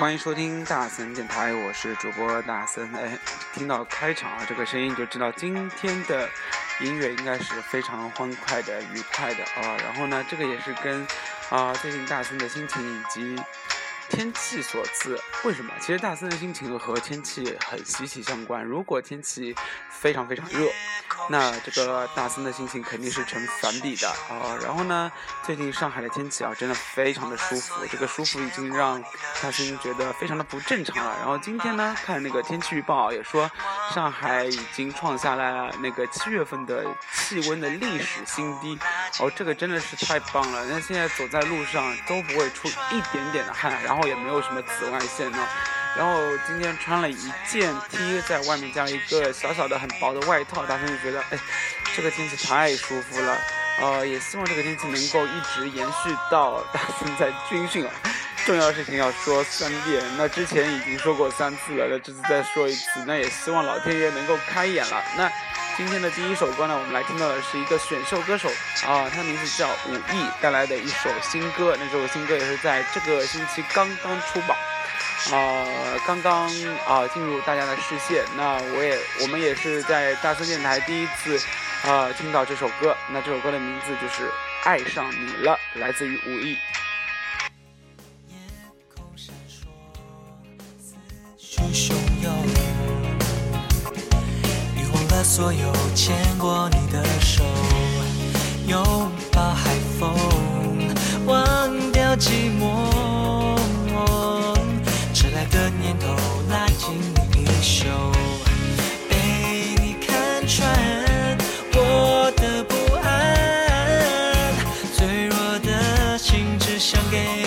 欢迎收听大森电台，我是主播大森。哎，听到开场啊这个声音就知道今天的音乐应该是非常欢快的、愉快的啊。然后呢，这个也是跟啊最近大森的心情以及天气所赐。为什么？其实大森的心情和天气很息息相关。如果天气非常非常热。那这个大森的心情肯定是成反比的啊。然后呢，最近上海的天气啊，真的非常的舒服。这个舒服已经让大森觉得非常的不正常了。然后今天呢，看那个天气预报也说，上海已经创下了那个七月份的气温的历史新低。哦，这个真的是太棒了。那现在走在路上都不会出一点点的汗，然后后也没有什么紫外线呢。然后今天穿了一件 T，在外面加一个小小的很薄的外套，大森就觉得，哎，这个天气太舒服了。呃，也希望这个天气能够一直延续到大森在军训啊。重要事情要说三遍，那之前已经说过三次了，那这次再说一次，那也希望老天爷能够开眼了。那今天的第一首歌呢，我们来听到的是一个选秀歌手啊，他名字叫武艺带来的一首新歌，那这首新歌也是在这个星期刚刚出榜。啊，刚刚啊进入大家的视线，那我也我们也是在大森电台第一次啊听到这首歌，那这首歌的名字就是《爱上你了》，来自于武艺。所有牵过你的手，拥抱海风，忘掉寂寞。迟来的念头拉近衣袖，被你看穿我的不安，脆弱的心只想给。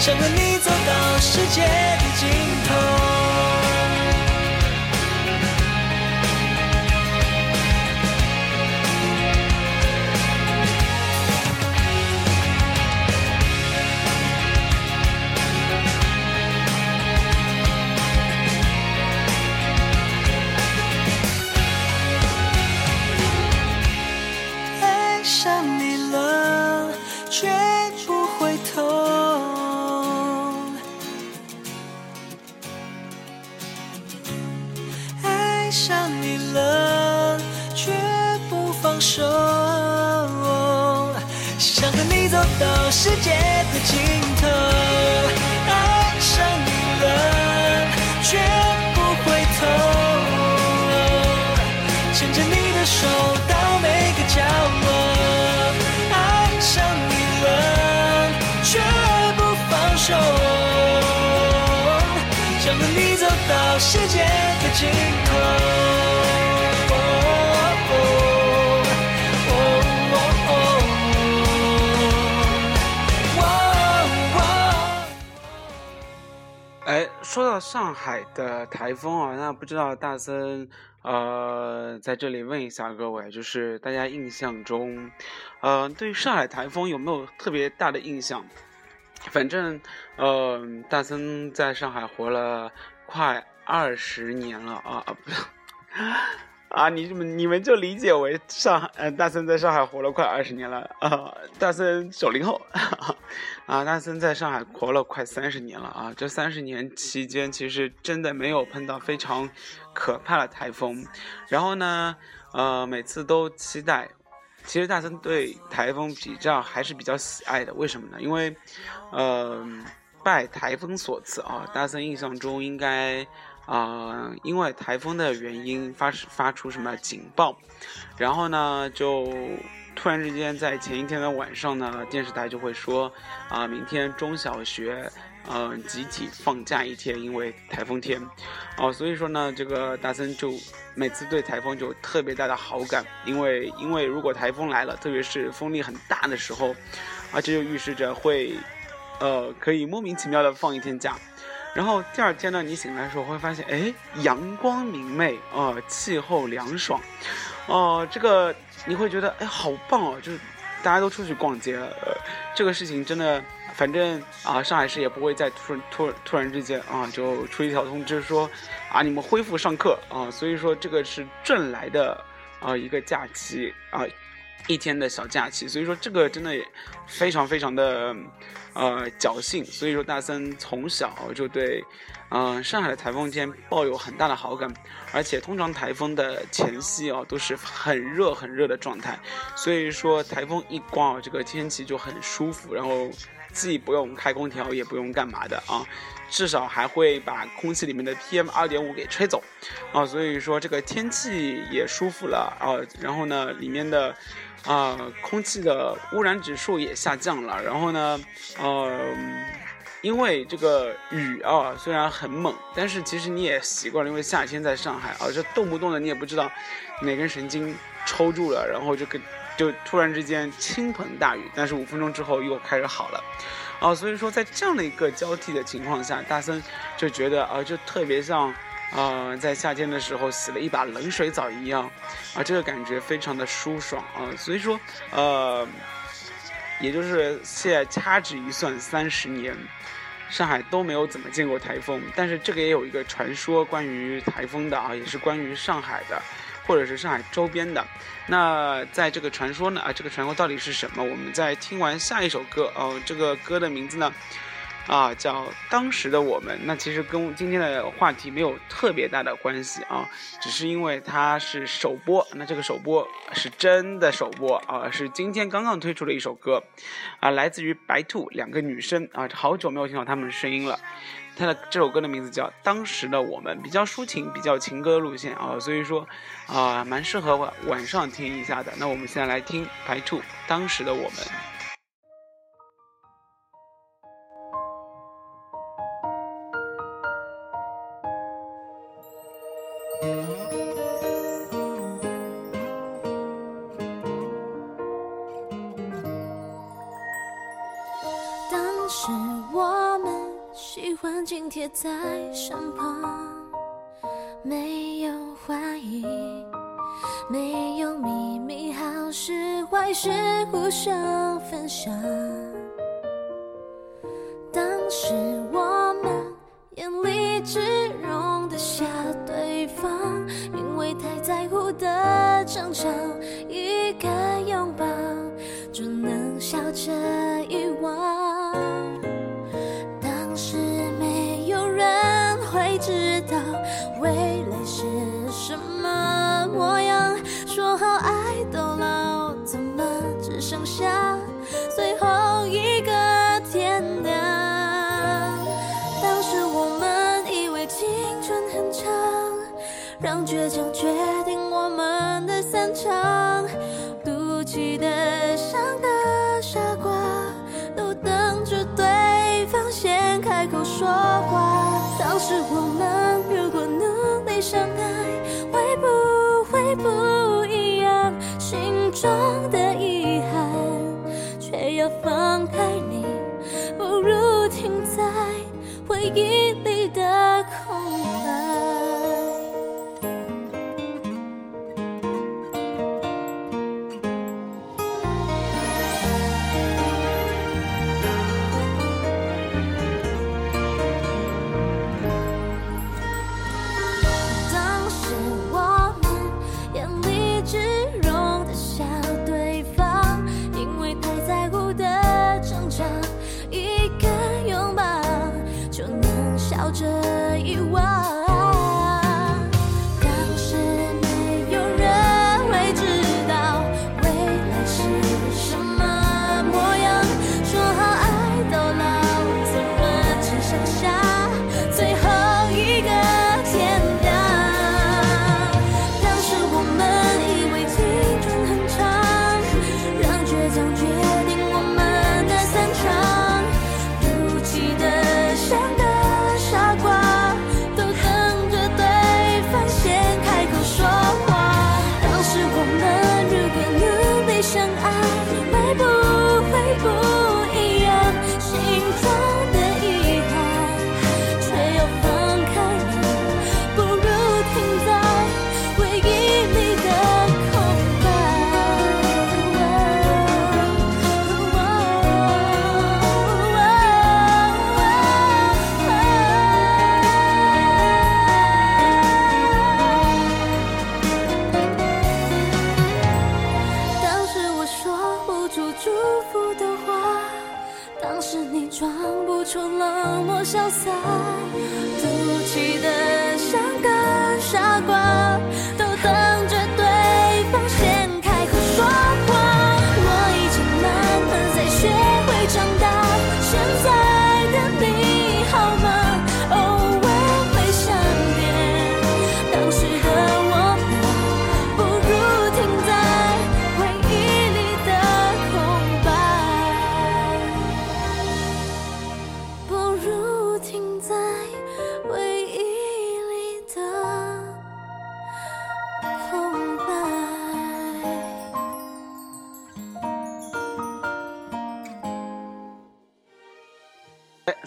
想和你走到世界的尽头。世界的尽头爱上你了，绝不回头。牵着你的手到每个角落，爱上你了，绝不放手。想和你走到世界的尽头。说到上海的台风啊，那不知道大森，呃，在这里问一下各位，就是大家印象中，呃，对上海台风有没有特别大的印象？反正，呃，大森在上海活了快二十年了啊啊不，啊你们你们就理解为上海，呃，大森在上海活了快二十年了啊，大森九零后。啊，大森在上海活了快三十年了啊！这三十年期间，其实真的没有碰到非常可怕的台风。然后呢，呃，每次都期待。其实大森对台风比较还是比较喜爱的，为什么呢？因为，呃，拜台风所赐啊。大森印象中应该啊，因为台风的原因发发出什么警报，然后呢就。突然之间，在前一天的晚上呢，电视台就会说，啊，明天中小学，嗯，集体放假一天，因为台风天，哦，所以说呢，这个大森就每次对台风就特别大的好感，因为因为如果台风来了，特别是风力很大的时候，而且就预示着会，呃，可以莫名其妙的放一天假。然后第二天呢，你醒来的时候会发现，哎，阳光明媚啊，气候凉爽，哦，这个你会觉得，哎，好棒哦，就是大家都出去逛街，呃，这个事情真的，反正啊，上海市也不会再突然突突然之间啊，就出一条通知说，啊，你们恢复上课啊，所以说这个是正来的啊一个假期啊。一天的小假期，所以说这个真的也非常非常的，呃侥幸。所以说大森从小就对，嗯上海的台风天抱有很大的好感，而且通常台风的前夕哦都是很热很热的状态，所以说台风一刮哦这个天气就很舒服，然后既不用开空调也不用干嘛的啊。至少还会把空气里面的 PM 二点五给吹走，啊，所以说这个天气也舒服了啊，然后呢，里面的啊空气的污染指数也下降了，然后呢，呃，因为这个雨啊虽然很猛，但是其实你也习惯了，因为夏天在上海啊，这动不动的你也不知道哪根神经抽住了，然后就跟就突然之间倾盆大雨，但是五分钟之后又开始好了。啊，所以说在这样的一个交替的情况下，大森就觉得啊，就特别像，呃，在夏天的时候洗了一把冷水澡一样，啊，这个感觉非常的舒爽啊。所以说，呃，也就是现在掐指一算，三十年，上海都没有怎么见过台风。但是这个也有一个传说，关于台风的啊，也是关于上海的。或者是上海周边的，那在这个传说呢啊，这个传说到底是什么？我们在听完下一首歌哦，这个歌的名字呢，啊叫当时的我们。那其实跟今天的话题没有特别大的关系啊，只是因为它是首播。那这个首播是真的首播啊，是今天刚刚推出的一首歌，啊，来自于白兔两个女生啊，好久没有听到她们的声音了。她的这首歌的名字叫《当时的我们》，比较抒情，比较情歌路线啊，所以说啊，蛮适合晚晚上听一下的。那我们现在来听白兔《当时的我们》。在身旁，没有怀疑，没有秘密，好事坏事互相分享。当时我们眼里只容得下对方，因为太在乎的争吵，一个拥抱就能笑着遗忘。剩下最后一个天亮？当时我们以为青春很长，让倔强决定我们的散场，赌气的伤的傻瓜，都等着对方先开口说话。当时我们如果努力相爱，会不会不一样？心中的回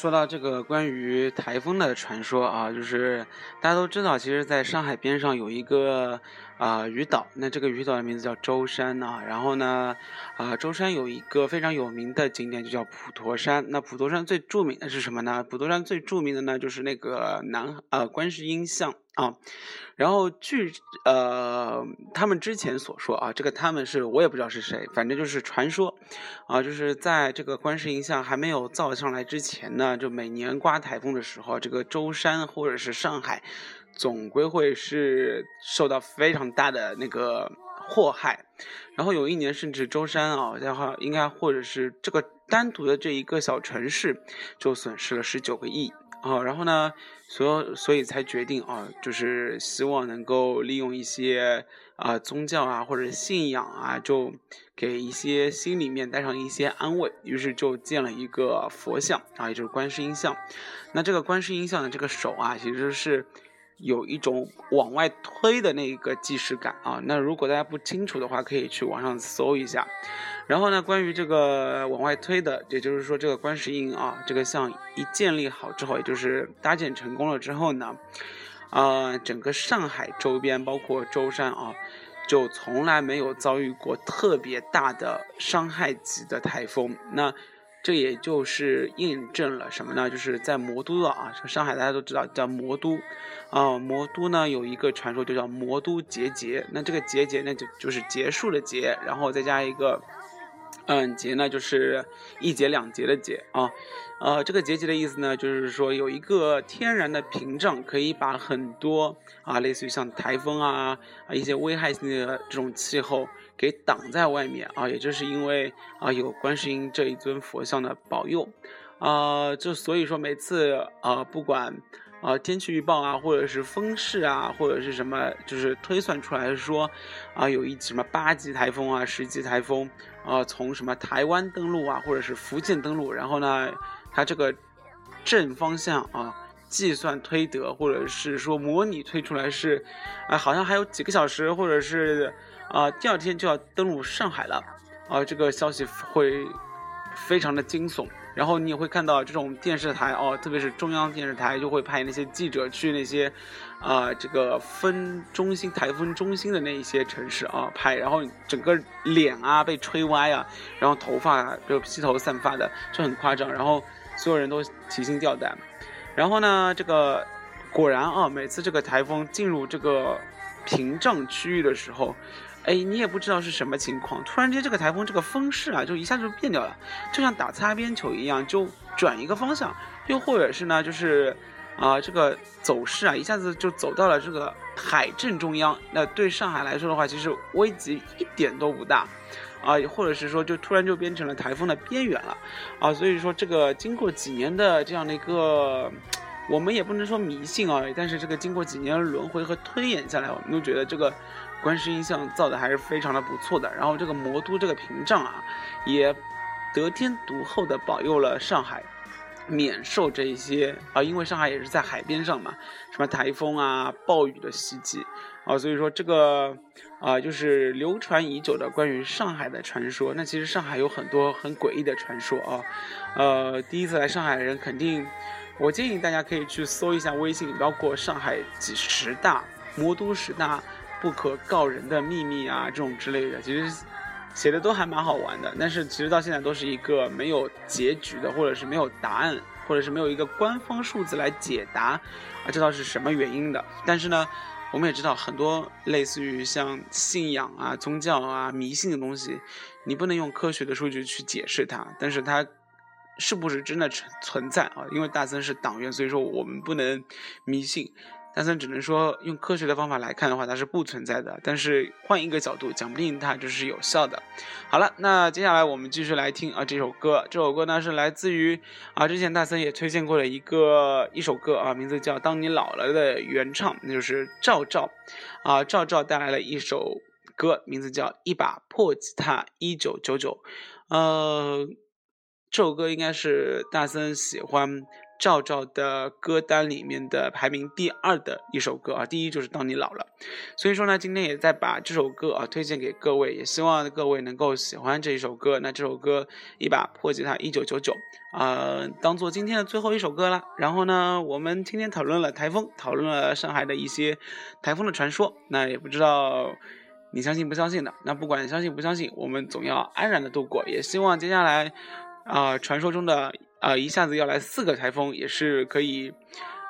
说到这个关于台风的传说啊，就是大家都知道，其实在上海边上有一个啊、渔岛，那这个渔岛的名字叫舟山啊。然后呢，啊、舟山有一个非常有名的景点，就叫普陀山。那普陀山最著名的是什么呢？普陀山最著名的呢，就是那个南呃观世音像啊。然后据呃他们之前所说啊，这个他们是我也不知道是谁，反正就是传说啊，就是在这个观世音像还没有造上来之前呢，就每年刮台风的时候，这个舟山或者是上海，总归会是受到非常大的那个祸害。然后有一年甚至舟山啊，然后应该或者是这个单独的这一个小城市就损失了十九个亿啊。然后呢，所所以才决定啊，就是希望能够利用一些啊、宗教啊或者信仰啊，就给一些心里面带上一些安慰，于是就建了一个佛像啊，也就是观世音像。那这个观世音像的这个手啊，其实是有一种往外推的那一个既视感啊。那如果大家不清楚的话，可以去网上搜一下。然后呢，关于这个往外推的，也就是说这个观世音啊，这个像一建立好之后，也就是搭建成功了之后呢，呃，整个上海周边包括舟山啊，就从来没有遭遇过特别大的伤害级的台风。那这也就是印证了什么呢？就是在魔都的啊，上海大家都知道叫魔都，啊、魔都呢有一个传说就叫魔都结节。那这个结节呢就就是结束的结，然后再加一个。嗯，节呢就是一节两节的节啊，呃，这个节节的意思呢，就是说有一个天然的屏障，可以把很多啊，类似于像台风啊啊一些危害性的这种气候给挡在外面啊，也就是因为啊有观世音这一尊佛像的保佑，啊，就所以说每次啊不管。啊，天气预报啊，或者是风势啊，或者是什么，就是推算出来说，啊，有一什么八级台风啊，十级台风，啊，从什么台湾登陆啊，或者是福建登陆，然后呢，它这个正方向啊，计算推得，或者是说模拟推出来是，啊，好像还有几个小时，或者是啊，第二天就要登陆上海了，啊，这个消息会非常的惊悚。然后你也会看到这种电视台哦，特别是中央电视台就会派那些记者去那些，啊、这个分中心台风中心的那一些城市啊拍，然后整个脸啊被吹歪啊，然后头发就披头散发的，就很夸张，然后所有人都提心吊胆。然后呢，这个果然啊，每次这个台风进入这个屏障区域的时候，哎，你也不知道是什么情况，突然间这个台风这个风势啊，就一下子就变掉了，就像打擦边球一样，就转一个方向，又或者是呢，就是啊、这个走势啊，一下子就走到了这个海正中央。那对上海来说的话，其实危机一点都不大。啊，或者是说，就突然就变成了台风的边缘了，啊，所以说这个经过几年的这样的一个，我们也不能说迷信啊，但是这个经过几年轮回和推演下来，我们都觉得这个观世音像造的还是非常的不错的。然后这个魔都这个屏障啊，也得天独厚的保佑了上海，免受这一些啊，因为上海也是在海边上嘛，什么台风啊、暴雨的袭击啊，所以说这个啊，就是流传已久的关于上海的传说。那其实上海有很多很诡异的传说啊，呃，第一次来上海的人肯定，我建议大家可以去搜一下微信，包括上海几十大、魔都十大不可告人的秘密啊这种之类的，其实写的都还蛮好玩的。但是其实到现在都是一个没有结局的，或者是没有答案，或者是没有一个官方数字来解答啊，这道是什么原因的。但是呢。我们也知道很多类似于像信仰啊、宗教啊、迷信的东西，你不能用科学的数据去解释它，但是它是不是真的存存在啊？因为大森是党员，所以说我们不能迷信。大森只能说用科学的方法来看的话，它是不存在的。但是换一个角度，讲不定它就是有效的。好了，那接下来我们继续来听啊这首歌。这首歌呢是来自于啊之前大森也推荐过的一个一首歌啊，名字叫《当你老了》的原唱，那就是赵照啊赵照带来了一首歌，名字叫《一把破吉他一九九九》。呃，这首歌应该是大森喜欢。赵照的歌单里面的排名第二的一首歌啊，第一就是《当你老了》，所以说呢，今天也在把这首歌啊推荐给各位，也希望各位能够喜欢这一首歌。那这首歌《一把破吉他一九九九》啊，当做今天的最后一首歌了。然后呢，我们今天讨论了台风，讨论了上海的一些台风的传说。那也不知道你相信不相信的？那不管相信不相信，我们总要安然的度过。也希望接下来啊，传说中的。啊，一下子要来四个台风也是可以，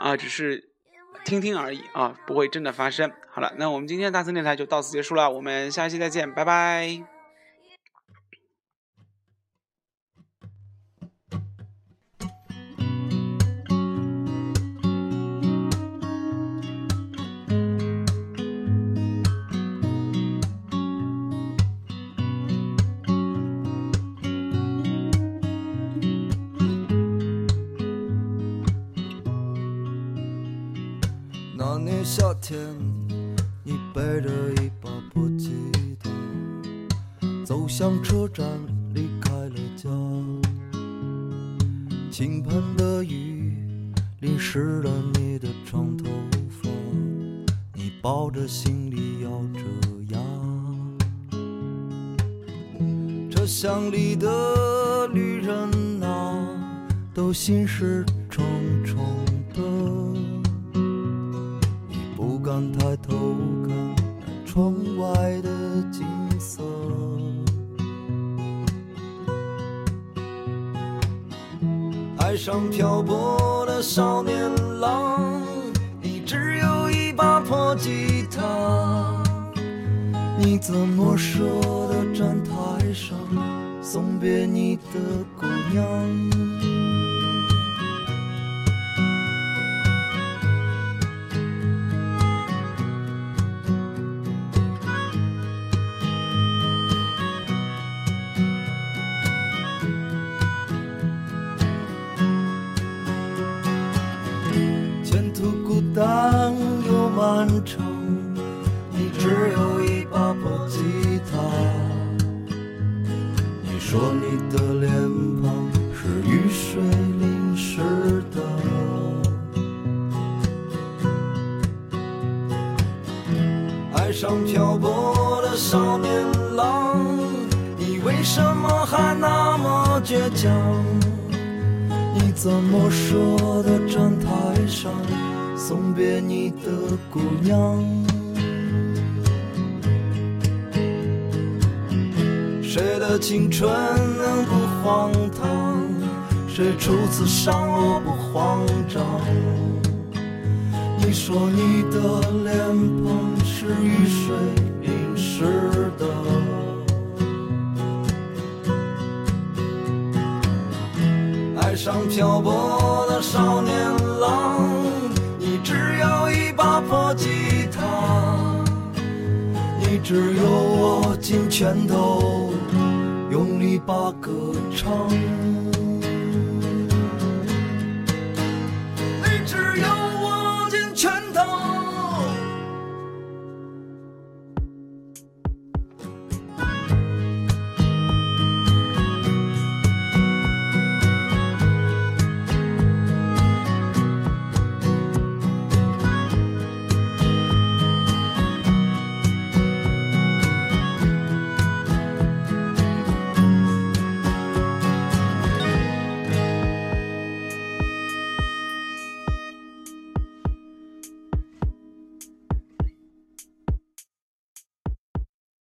啊，只是听听而已啊，不会真的发生。好了，那我们今天大森电台就到此结束了，我们下期再见，拜拜。那年夏天，你背着一把破吉他，走向车站，离开了家。倾盆的雨淋湿了你的长头发，你抱着行李咬着牙。车厢里的旅人啊，都心事爱的景色，爱上漂泊的少年郎，你只有一把破吉他，你怎么舍得站台上送别你的姑娘？漫长你只有一把破吉他。你说你的脸庞是雨水淋湿的。爱上漂泊的少年郎你为什么还那么倔强？你怎么说的站台上？送别你的姑娘？谁的青春能不荒唐？谁初次上路不慌张？你说你的脸庞是雨水淋湿的，爱上漂泊的少年郎，把吉他，你只有握紧拳头，用力把歌唱。